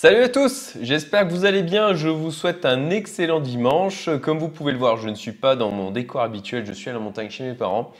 Salut à tous, j'espère que vous allez bien, je vous souhaite un excellent dimanche. Comme vous pouvez le voir, je ne suis pas dans mon décor habituel, je suis à la montagne chez mes parents.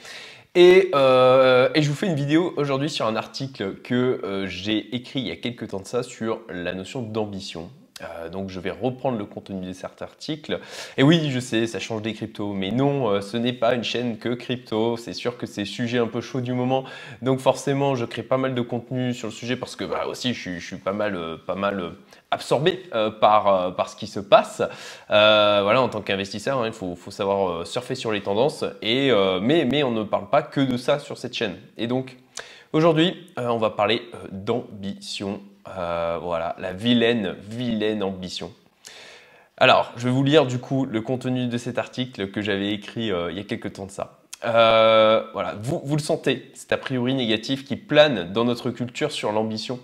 Et, euh, je vous fais une vidéo aujourd'hui sur un article que euh, j'ai écrit il y a quelques temps de ça sur la notion d'ambition. Euh, donc je vais reprendre le contenu de cet article. Et oui, je sais, ça change des cryptos, mais non, euh, ce n'est pas une chaîne que crypto. C'est sûr que c'est sujet un peu chaud du moment, donc forcément, je crée pas mal de contenu sur le sujet parce que bah, aussi, je, suis pas mal, euh, pas mal absorbé par, par ce qui se passe. voilà, en tant qu'investisseur, hein, il faut, faut, savoir surfer sur les tendances. Et, mais, mais on ne parle pas que de ça sur cette chaîne. Et donc, aujourd'hui, on va parler d'ambition euh, voilà, la vilaine, vilaine ambition. Alors, je vais vous lire du coup le contenu de cet article que j'avais écrit euh, il y a quelques temps de ça. Euh, voilà, vous, vous, le sentez, c'est a priori négatif qui plane dans notre culture sur l'ambition.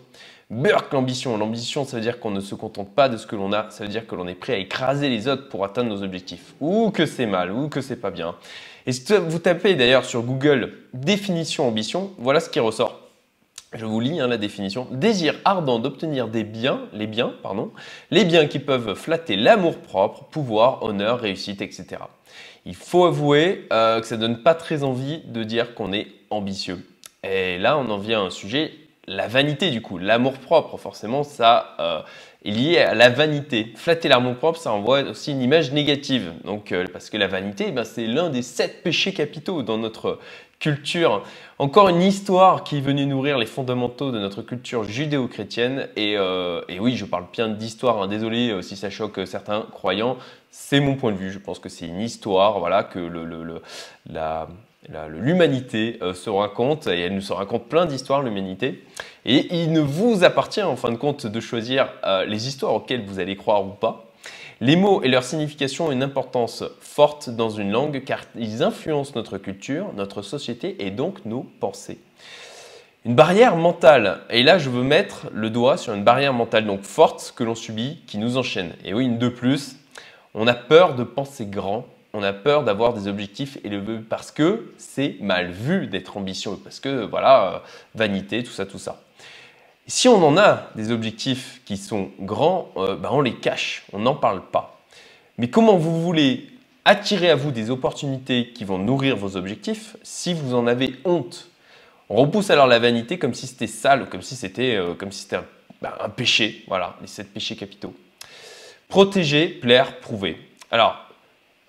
Burk l'ambition. L'ambition, ça veut dire qu'on ne se contente pas de ce que l'on a, ça veut dire que l'on est prêt à écraser les autres pour atteindre nos objectifs. Ou que c'est mal, ou que c'est pas bien. Et si vous tapez d'ailleurs sur Google définition ambition, voilà ce qui ressort. Je vous lis hein, la définition. Désir ardent d'obtenir des biens, les biens, pardon, les biens qui peuvent flatter l'amour-propre, pouvoir, honneur, réussite, etc. Il faut avouer euh, que ça donne pas très envie de dire qu'on est ambitieux. Et là, on en vient à un sujet, la vanité du coup, l'amour-propre. Forcément, ça euh, est lié à la vanité. Flatter l'amour-propre, ça envoie aussi une image négative. Donc, euh, parce que la vanité, ben, c'est l'un des sept péchés capitaux dans notre culture. Encore une histoire qui est venue nourrir les fondamentaux de notre culture judéo-chrétienne. Et, euh, oui, je parle bien d'histoire, hein. désolé euh, si ça choque certains croyants. C'est mon point de vue, je pense que c'est une histoire, voilà, que l'humanité euh, se raconte, et elle nous se raconte plein d'histoires, l'humanité. Et il ne vous appartient en fin de compte de choisir les histoires auxquelles vous allez croire ou pas. Les mots et leur signification ont une importance forte dans une langue car ils influencent notre culture, notre société et donc nos pensées. Une barrière mentale. Et là, je veux mettre le doigt sur une barrière mentale donc forte que l'on subit, qui nous enchaîne. Et oui, une de plus, on a peur de penser grand, on a peur d'avoir des objectifs élevés parce que c'est mal vu d'être ambitieux, parce que voilà, euh, vanité, tout ça, tout ça. Si on en a des objectifs qui sont grands, euh, ben, on les cache, on n'en parle pas. Mais comment vous voulez attirer à vous des opportunités qui vont nourrir vos objectifs si vous en avez honte? On repousse alors la vanité comme si c'était sale, comme si c'était euh, comme si un, ben, un, péché. Voilà, les sept péchés capitaux. Protéger, plaire, prouver. Alors,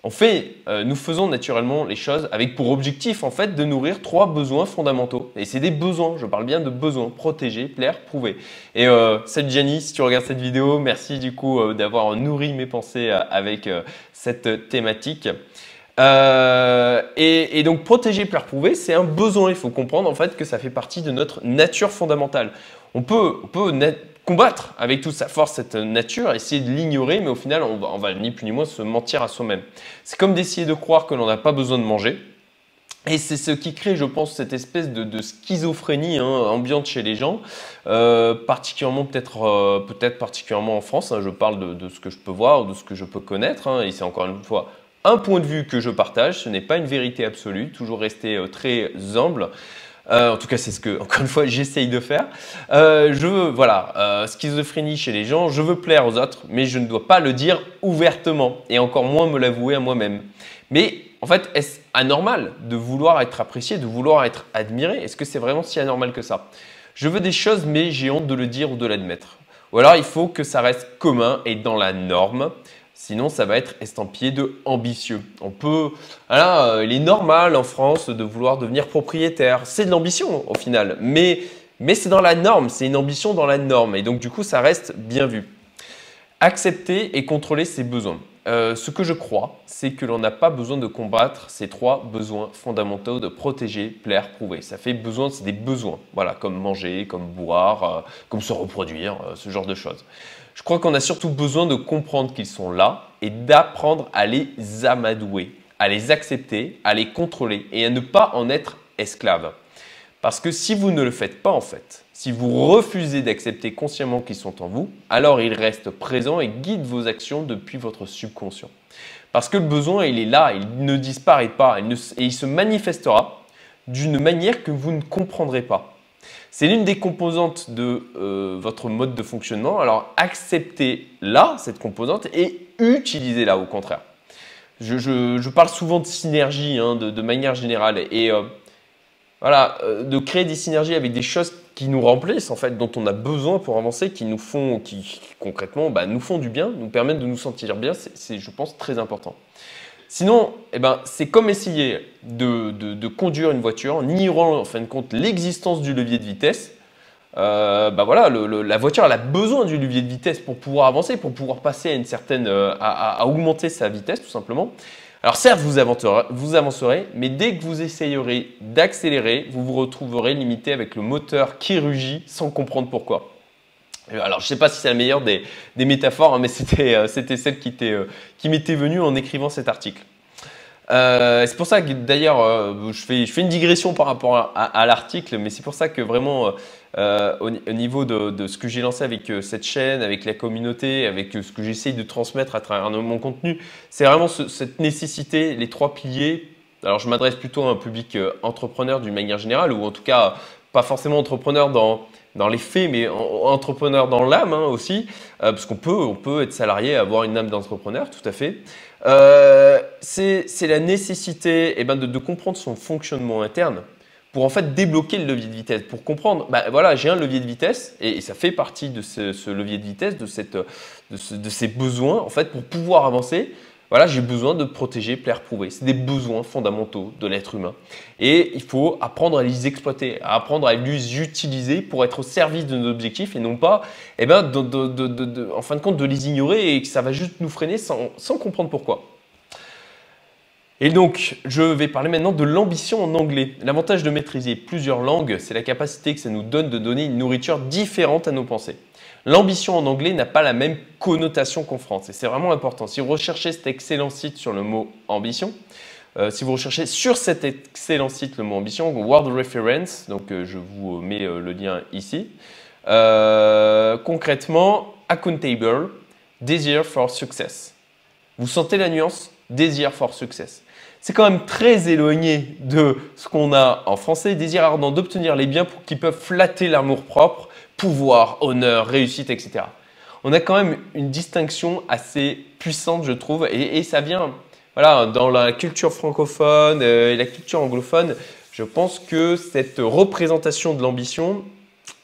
on fait, euh, nous faisons naturellement les choses avec pour objectif en fait de nourrir trois besoins fondamentaux. Et c'est des besoins, je parle bien de besoins, protéger, plaire, prouver. Et euh, salut si tu regardes cette vidéo, merci du coup euh, d'avoir nourri mes pensées avec cette thématique. Et, donc protéger, plaire, prouver, c'est un besoin. Il faut comprendre en fait que ça fait partie de notre nature fondamentale. On peut, on peut combattre avec toute sa force cette nature, essayer de l'ignorer, mais au final, on va, va ni plus ni moins se mentir à soi-même. C'est comme d'essayer de croire que l'on n'a pas besoin de manger. Et c'est ce qui crée, je pense, cette espèce de, schizophrénie hein, ambiante chez les gens, euh, particulièrement peut-être euh, peut-être particulièrement en France. Hein. je parle de, ce que je peux voir, de ce que je peux connaître, hein, et c'est encore une fois un point de vue que je partage. Ce n'est pas une vérité absolue, toujours rester euh, très humble. Euh, en tout cas, c'est ce que, encore une fois, j'essaye de faire. Euh, je veux, voilà, euh, schizophrénie chez les gens, je veux plaire aux autres, mais je ne dois pas le dire ouvertement et encore moins me l'avouer à moi-même. Mais en fait, est-ce anormal de vouloir être apprécié, de vouloir être admiré? Est-ce que c'est vraiment si anormal que ça? Je veux des choses, mais j'ai honte de le dire ou de l'admettre. Ou alors, il faut que ça reste commun et dans la norme. Sinon, ça va être estampillé de ambitieux. On peut, voilà, euh, il est normal en France de vouloir devenir propriétaire. C'est de l'ambition au final, mais, mais c'est dans la norme, c'est une ambition dans la norme. Et donc, du coup, ça reste bien vu. Accepter et contrôler ses besoins. Euh, ce que je crois, c'est que l'on n'a pas besoin de combattre ces trois besoins fondamentaux de protéger, plaire, prouver. Ça fait besoin, des besoins, voilà, comme manger, comme boire, euh, comme se reproduire, ce genre de choses. Je crois qu'on a surtout besoin de comprendre qu'ils sont là et d'apprendre à les amadouer, à les accepter, à les contrôler et à ne pas en être esclave. Parce que si vous ne le faites pas en fait, si vous refusez d'accepter consciemment qu'ils sont en vous, alors ils restent présents et guident vos actions depuis votre subconscient. Parce que le besoin, il est là, il ne disparaît pas et il se manifestera d'une manière que vous ne comprendrez pas. C'est l'une des composantes de euh, votre mode de fonctionnement. Alors acceptez-la, cette composante, et utilisez-la au contraire. Je, parle souvent de synergie hein, de, manière générale. Et euh, voilà, euh, de créer des synergies avec des choses qui nous remplissent, en fait, dont on a besoin pour avancer, qui nous font, qui concrètement bah, nous font du bien, nous permettent de nous sentir bien, c'est, je pense, très important. Sinon, eh ben, c'est comme essayer de, conduire une voiture en ignorant en fin de compte l'existence du levier de vitesse. Euh, bah voilà, la voiture a besoin du levier de vitesse pour pouvoir avancer, pour pouvoir passer à une certaine, euh, à, augmenter sa vitesse tout simplement. Alors certes, vous avancerez, vous avancerez, mais dès que vous essayerez d'accélérer, vous vous retrouverez limité avec le moteur qui rugit sans comprendre pourquoi. Euh, alors, je ne sais pas si c'est la meilleure des, métaphores, hein, mais euh, c'était celle qui, euh, qui m'était venue en écrivant cet article. c'est pour ça que d'ailleurs, je fais une digression par rapport à, l'article, mais c'est pour ça que vraiment, au, niveau de, ce que j'ai lancé avec cette chaîne, avec la communauté, avec ce que j'essaye de transmettre à travers mon contenu, c'est vraiment cette nécessité, les trois piliers. Alors, je m'adresse plutôt à un public entrepreneur d'une manière générale, ou en tout cas, pas forcément entrepreneur dans dans les faits, mais entrepreneur dans l'âme hein, aussi, euh, parce qu'on peut, on peut être salarié, avoir une âme d'entrepreneur, tout à fait. Euh, c'est la nécessité eh ben, de, comprendre son fonctionnement interne pour en fait débloquer le levier de vitesse, pour comprendre, bah, voilà, j'ai un levier de vitesse et, ça fait partie de ce, levier de vitesse, de, cette, de, de ces besoins en fait pour pouvoir avancer. Voilà, j'ai besoin de protéger, plaire, prouver. C'est des besoins fondamentaux de l'être humain. Et il faut apprendre à les exploiter, à apprendre à les utiliser pour être au service de nos objectifs et non pas, eh ben, en fin de compte, de les ignorer et que ça va juste nous freiner sans comprendre pourquoi. Et donc, je vais parler maintenant de l'ambition en anglais. L'avantage de maîtriser plusieurs langues, c'est la capacité que ça nous donne de donner une nourriture différente à nos pensées. L'ambition en anglais n'a pas la même connotation qu'en France. Et c'est vraiment important. Si vous recherchez cet excellent site sur le mot ambition, euh, si vous recherchez sur cet excellent site le mot ambition, World Reference, donc euh, je vous mets euh, le lien ici. concrètement, accountable, desire for success. Vous sentez la nuance? Desire for success. C'est quand même très éloigné de ce qu'on a en français, désir ardent d'obtenir les biens pour qu'ils peuvent flatter l'amour propre pouvoir, honneur, réussite, etc. On a quand même une distinction assez puissante, je trouve, et, ça vient, voilà, dans la culture francophone euh, et la culture anglophone, je pense que cette représentation de l'ambition,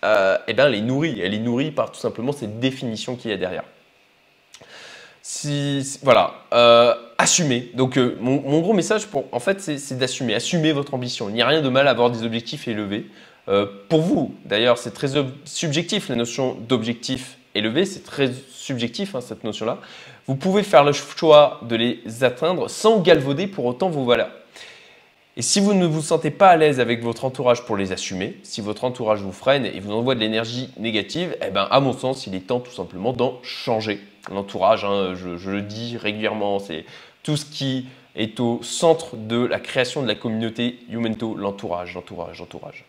euh, eh ben, elle est nourrie. Elle est nourrie par tout simplement cette définition qu'il y a derrière. Voilà, euh, assumer. Donc, mon, gros message, en fait, c'est d'assumer. Assumer votre ambition. Il n'y a rien de mal à avoir des objectifs élevés. Euh, pour vous, d'ailleurs, c'est très subjectif, la notion d'objectif élevé, c'est très subjectif, hein, cette notion-là. Vous pouvez faire le choix de les atteindre sans galvauder pour autant vos valeurs. Et si vous ne vous sentez pas à l'aise avec votre entourage pour les assumer, si votre entourage vous freine et vous envoie de l'énergie négative, eh ben, à mon sens, il est temps tout simplement d'en changer. L'entourage, hein, je, le dis régulièrement, c'est tout ce qui est au centre de la création de la communauté Youmento, l'entourage, l'entourage, l'entourage.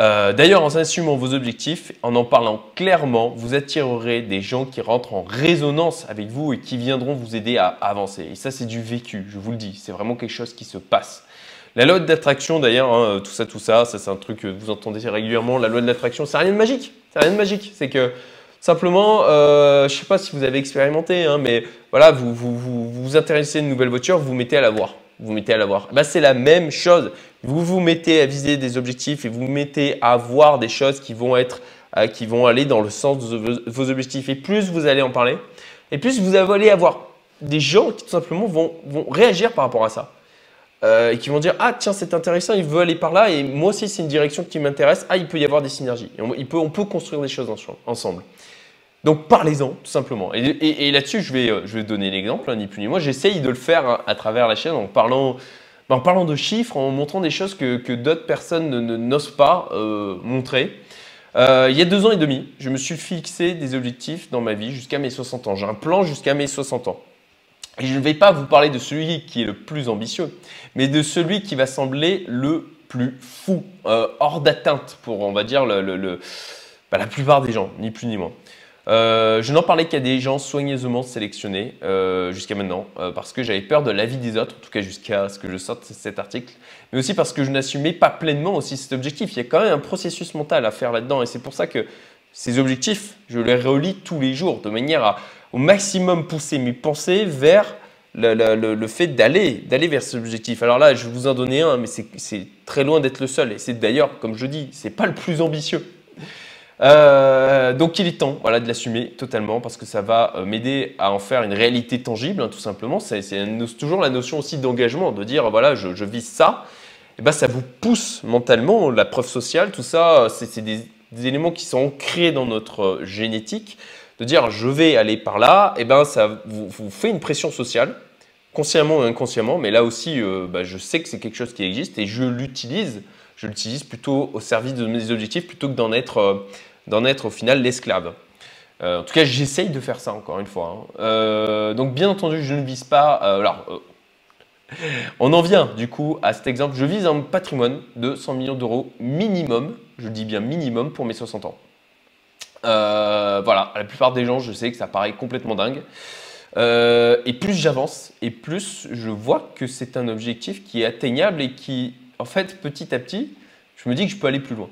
Euh, d'ailleurs, en assumant vos objectifs, en en parlant clairement, vous attirerez des gens qui rentrent en résonance avec vous et qui viendront vous aider à avancer. Et ça, c'est du vécu, je vous le dis. C'est vraiment quelque chose qui se passe. La loi d'attraction, d'ailleurs, hein, tout ça, tout ça, ça c'est un truc que vous entendez régulièrement. La loi de l'attraction, c'est rien de magique. C'est rien de magique. C'est que simplement, euh, je ne sais pas si vous avez expérimenté, hein, mais voilà, vous vous, vous vous intéressez à une nouvelle voiture, vous vous mettez à la voir vous mettez à la voir. Bah, c'est la même chose. Vous vous mettez à viser des objectifs et vous, vous mettez à voir des choses qui vont, être, euh, qui vont aller dans le sens de vos objectifs. Et plus vous allez en parler, et plus vous allez avoir des gens qui tout simplement vont, vont réagir par rapport à ça. Euh, et qui vont dire Ah, tiens, c'est intéressant, il veut aller par là, et moi aussi, c'est une direction qui m'intéresse. Ah, il peut y avoir des synergies. on, il peut, on peut construire des choses ensemble. Donc parlez-en tout simplement. Et, là-dessus, je vais, euh, je vais donner l'exemple, hein, ni plus ni moins. J'essaye de le faire hein, à travers la chaîne en parlant, en parlant de chiffres, en montrant des choses que, d'autres personnes n'osent pas euh, montrer. Euh, il y a deux ans et demi, je me suis fixé des objectifs dans ma vie jusqu'à mes 60 ans. J'ai un plan jusqu'à mes 60 ans. Et je ne vais pas vous parler de celui qui est le plus ambitieux, mais de celui qui va sembler le plus fou, hors d'atteinte pour, on va dire, bah, la plupart des gens, ni plus ni moins. Euh, je n'en parlais qu'à des gens soigneusement sélectionnés euh, jusqu'à maintenant, euh, parce que j'avais peur de l'avis des autres, en tout cas jusqu'à ce que je sorte cet article, mais aussi parce que je n'assumais pas pleinement aussi cet objectif. Il y a quand même un processus mental à faire là-dedans, et c'est pour ça que ces objectifs, je les relis tous les jours, de manière à au maximum pousser mes pensées vers le, fait d'aller d'aller vers cet objectif. Alors là, je vais vous en donner un, mais c'est très loin d'être le seul, et c'est d'ailleurs, comme je dis, c'est pas le plus ambitieux. Euh, donc il est temps voilà, de l'assumer totalement parce que ça va euh, m'aider à en faire une réalité tangible, hein, tout simplement. C'est toujours la notion aussi d'engagement, de dire voilà, je, je vise ça. Et ben, ça vous pousse mentalement, la preuve sociale, tout ça, c'est des, éléments qui sont ancrés dans notre euh, génétique. De dire je vais aller par là, et ben, ça vous, fait une pression sociale, consciemment ou inconsciemment, mais là aussi, ben, je sais que c'est quelque chose qui existe et je l'utilise je l'utilise plutôt au service de mes objectifs plutôt que d'en être, euh, être au final l'esclave. Euh, en tout cas, j'essaye de faire ça encore une fois. Hein. Euh, donc, bien entendu, je ne vise pas. alors, on en vient du coup à cet exemple. Je vise un patrimoine de 100 millions d'euros minimum. Je dis bien minimum pour mes 60 ans. voilà, la plupart des gens, je sais que ça paraît complètement dingue. et plus j'avance, et plus je vois que c'est un objectif qui est atteignable et qui en fait, petit à petit, je me dis que je peux aller plus loin.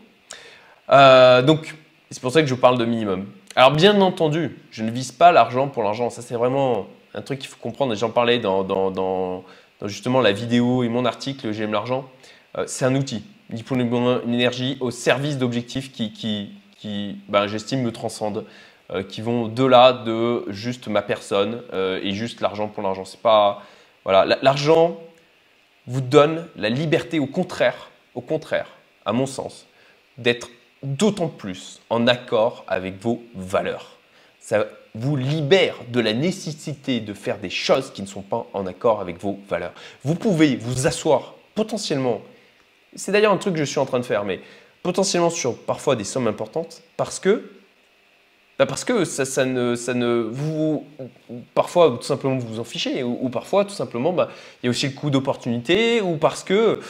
Euh, donc, c'est pour ça que je parle de minimum. Alors, bien entendu, je ne vise pas l'argent pour l'argent. Ça, c'est vraiment un truc qu'il faut comprendre. J'en parlais dans, justement la vidéo et mon article J'aime l'argent. Euh, c'est un outil. Une énergie au service d'objectifs qui, qui, ben, j'estime, me transcendent, euh, qui vont au-delà de juste ma personne et juste l'argent pour l'argent. C'est pas. Voilà, l'argent, vous donne la liberté, au contraire, au contraire, à mon sens, d'être d'autant plus en accord avec vos valeurs. Ça vous libère de la nécessité de faire des choses qui ne sont pas en accord avec vos valeurs. Vous pouvez vous asseoir potentiellement, c'est d'ailleurs un truc que je suis en train de faire, mais potentiellement sur parfois des sommes importantes parce que bah, parce que ça, ne, vous, parfois tout simplement vous vous en fichez, ou, parfois tout simplement bah, il y a aussi le coût d'opportunité, ou parce que,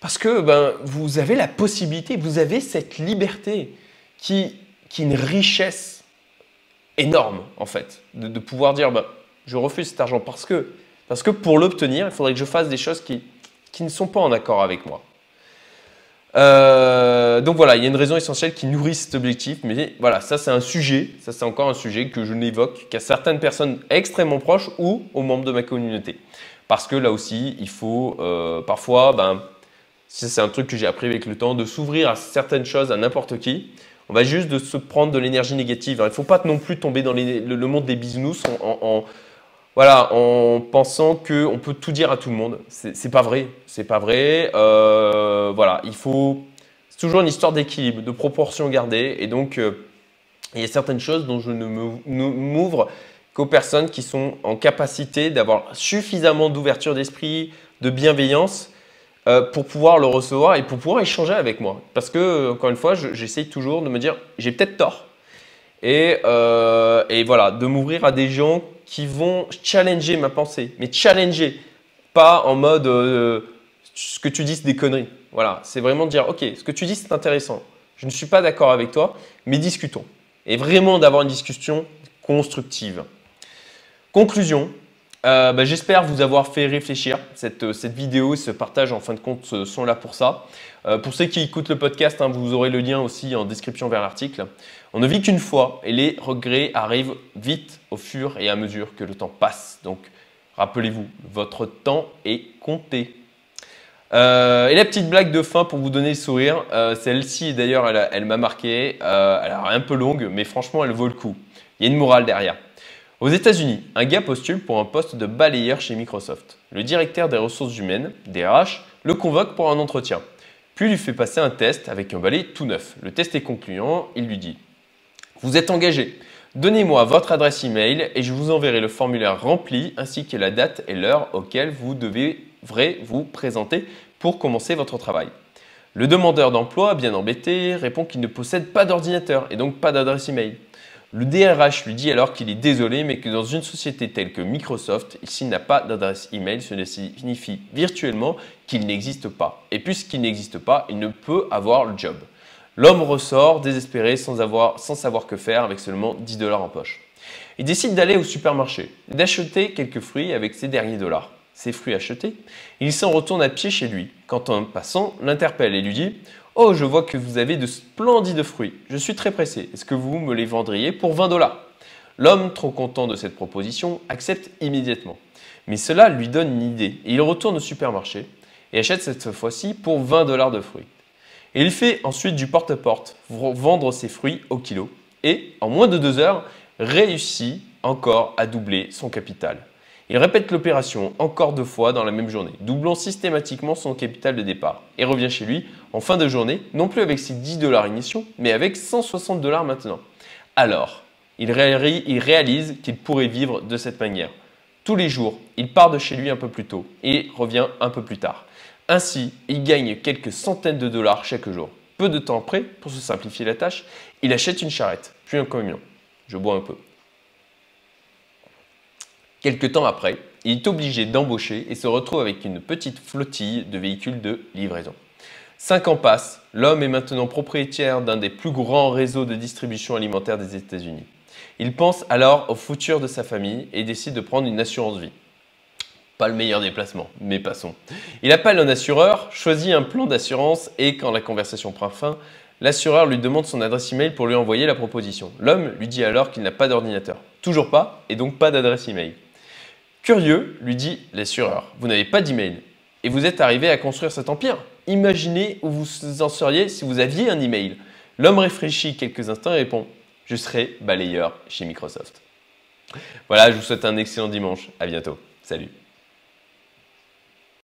parce que ben, vous avez la possibilité, vous avez cette liberté qui, qui est une richesse énorme en fait, de, pouvoir dire bah, je refuse cet argent parce que, pour l'obtenir, il faudrait que je fasse des choses qui ne sont pas en accord avec moi. Euh, donc voilà, il y a une raison essentielle qui nourrit cet objectif, mais voilà, ça c'est un sujet, ça c'est encore un sujet que je n'évoque qu'à certaines personnes extrêmement proches ou aux membres de ma communauté. Parce que là aussi, il faut euh, parfois, ben, c'est un truc que j'ai appris avec le temps, de s'ouvrir à certaines choses, à n'importe qui. On va juste de se prendre de l'énergie négative. Il ne faut pas non plus tomber dans le, monde des bisounours en voilà, en pensant qu'on peut tout dire à tout le monde. C'est pas vrai. C'est pas vrai. Euh, voilà, il faut. C'est toujours une histoire d'équilibre, de proportion gardée. Et donc, euh, il y a certaines choses dont je ne m'ouvre qu'aux personnes qui sont en capacité d'avoir suffisamment d'ouverture d'esprit, de bienveillance euh, pour pouvoir le recevoir et pour pouvoir échanger avec moi. Parce que, encore une fois, j'essaye toujours de me dire j'ai peut-être tort. Et, et voilà, de m'ouvrir à des gens qui vont challenger ma pensée, mais challenger, pas en mode euh, ce que tu dis c'est des conneries. Voilà, c'est vraiment dire ok, ce que tu dis c'est intéressant. Je ne suis pas d'accord avec toi, mais discutons. Et vraiment d'avoir une discussion constructive. Conclusion, euh, bah, j'espère vous avoir fait réfléchir. Cette, cette, vidéo ce partage, en fin de compte, euh, sont là pour ça. Euh, pour ceux qui écoutent le podcast, hein, vous aurez le lien aussi en description vers l'article. On ne vit qu'une fois et les regrets arrivent vite au fur et à mesure que le temps passe. Donc, rappelez-vous, votre temps est compté. et la petite blague de fin pour vous donner le sourire, celle-ci d'ailleurs, elle, elle m'a marqué. elle est un peu longue, mais franchement, elle vaut le coup. Il y a une morale derrière. Aux États-Unis, un gars postule pour un poste de balayeur chez Microsoft. Le directeur des ressources humaines, DRH, le convoque pour un entretien. Puis lui fait passer un test avec un balai tout neuf. Le test est concluant, il lui dit Vous êtes engagé. Donnez-moi votre adresse email et je vous enverrai le formulaire rempli ainsi que la date et l'heure auquel vous devrez vous présenter pour commencer votre travail. Le demandeur d'emploi, bien embêté, répond qu'il ne possède pas d'ordinateur et donc pas d'adresse email. Le DRH lui dit alors qu'il est désolé, mais que dans une société telle que Microsoft, s'il n'a pas d'adresse email, cela signifie virtuellement qu'il n'existe pas. Et puisqu'il n'existe pas, il ne peut avoir le job. L'homme ressort désespéré sans, avoir, sans savoir que faire avec seulement 10 dollars en poche. Il décide d'aller au supermarché et d'acheter quelques fruits avec ses derniers dollars. Ses fruits achetés, il s'en retourne à pied chez lui quand un passant l'interpelle et lui dit Oh, je vois que vous avez de splendides fruits. Je suis très pressé. Est-ce que vous me les vendriez pour 20 dollars? L'homme, trop content de cette proposition, accepte immédiatement. Mais cela lui donne une idée et il retourne au supermarché et achète cette fois-ci pour 20 dollars de fruits. Et il fait ensuite du porte-à-porte pour vendre ses fruits au kilo et, en moins de deux heures, réussit encore à doubler son capital. Il répète l'opération encore deux fois dans la même journée, doublant systématiquement son capital de départ, et revient chez lui en fin de journée, non plus avec ses 10 dollars initiaux, mais avec 160 dollars maintenant. Alors, il réalise qu'il pourrait vivre de cette manière. Tous les jours, il part de chez lui un peu plus tôt et revient un peu plus tard. Ainsi, il gagne quelques centaines de dollars chaque jour. Peu de temps après, pour se simplifier la tâche, il achète une charrette, puis un camion. Je bois un peu. Quelque temps après, il est obligé d'embaucher et se retrouve avec une petite flottille de véhicules de livraison. Cinq ans passent, l'homme est maintenant propriétaire d'un des plus grands réseaux de distribution alimentaire des États-Unis. Il pense alors au futur de sa famille et décide de prendre une assurance vie. Pas le meilleur déplacement, mais passons. Il appelle un assureur, choisit un plan d'assurance et quand la conversation prend fin, l'assureur lui demande son adresse email pour lui envoyer la proposition. L'homme lui dit alors qu'il n'a pas d'ordinateur. Toujours pas, et donc pas d'adresse email. Curieux, lui dit l'assureur, vous n'avez pas d'email et vous êtes arrivé à construire cet empire. Imaginez où vous en seriez si vous aviez un email. L'homme réfléchit quelques instants et répond Je serai balayeur chez Microsoft. Voilà, je vous souhaite un excellent dimanche. À bientôt. Salut.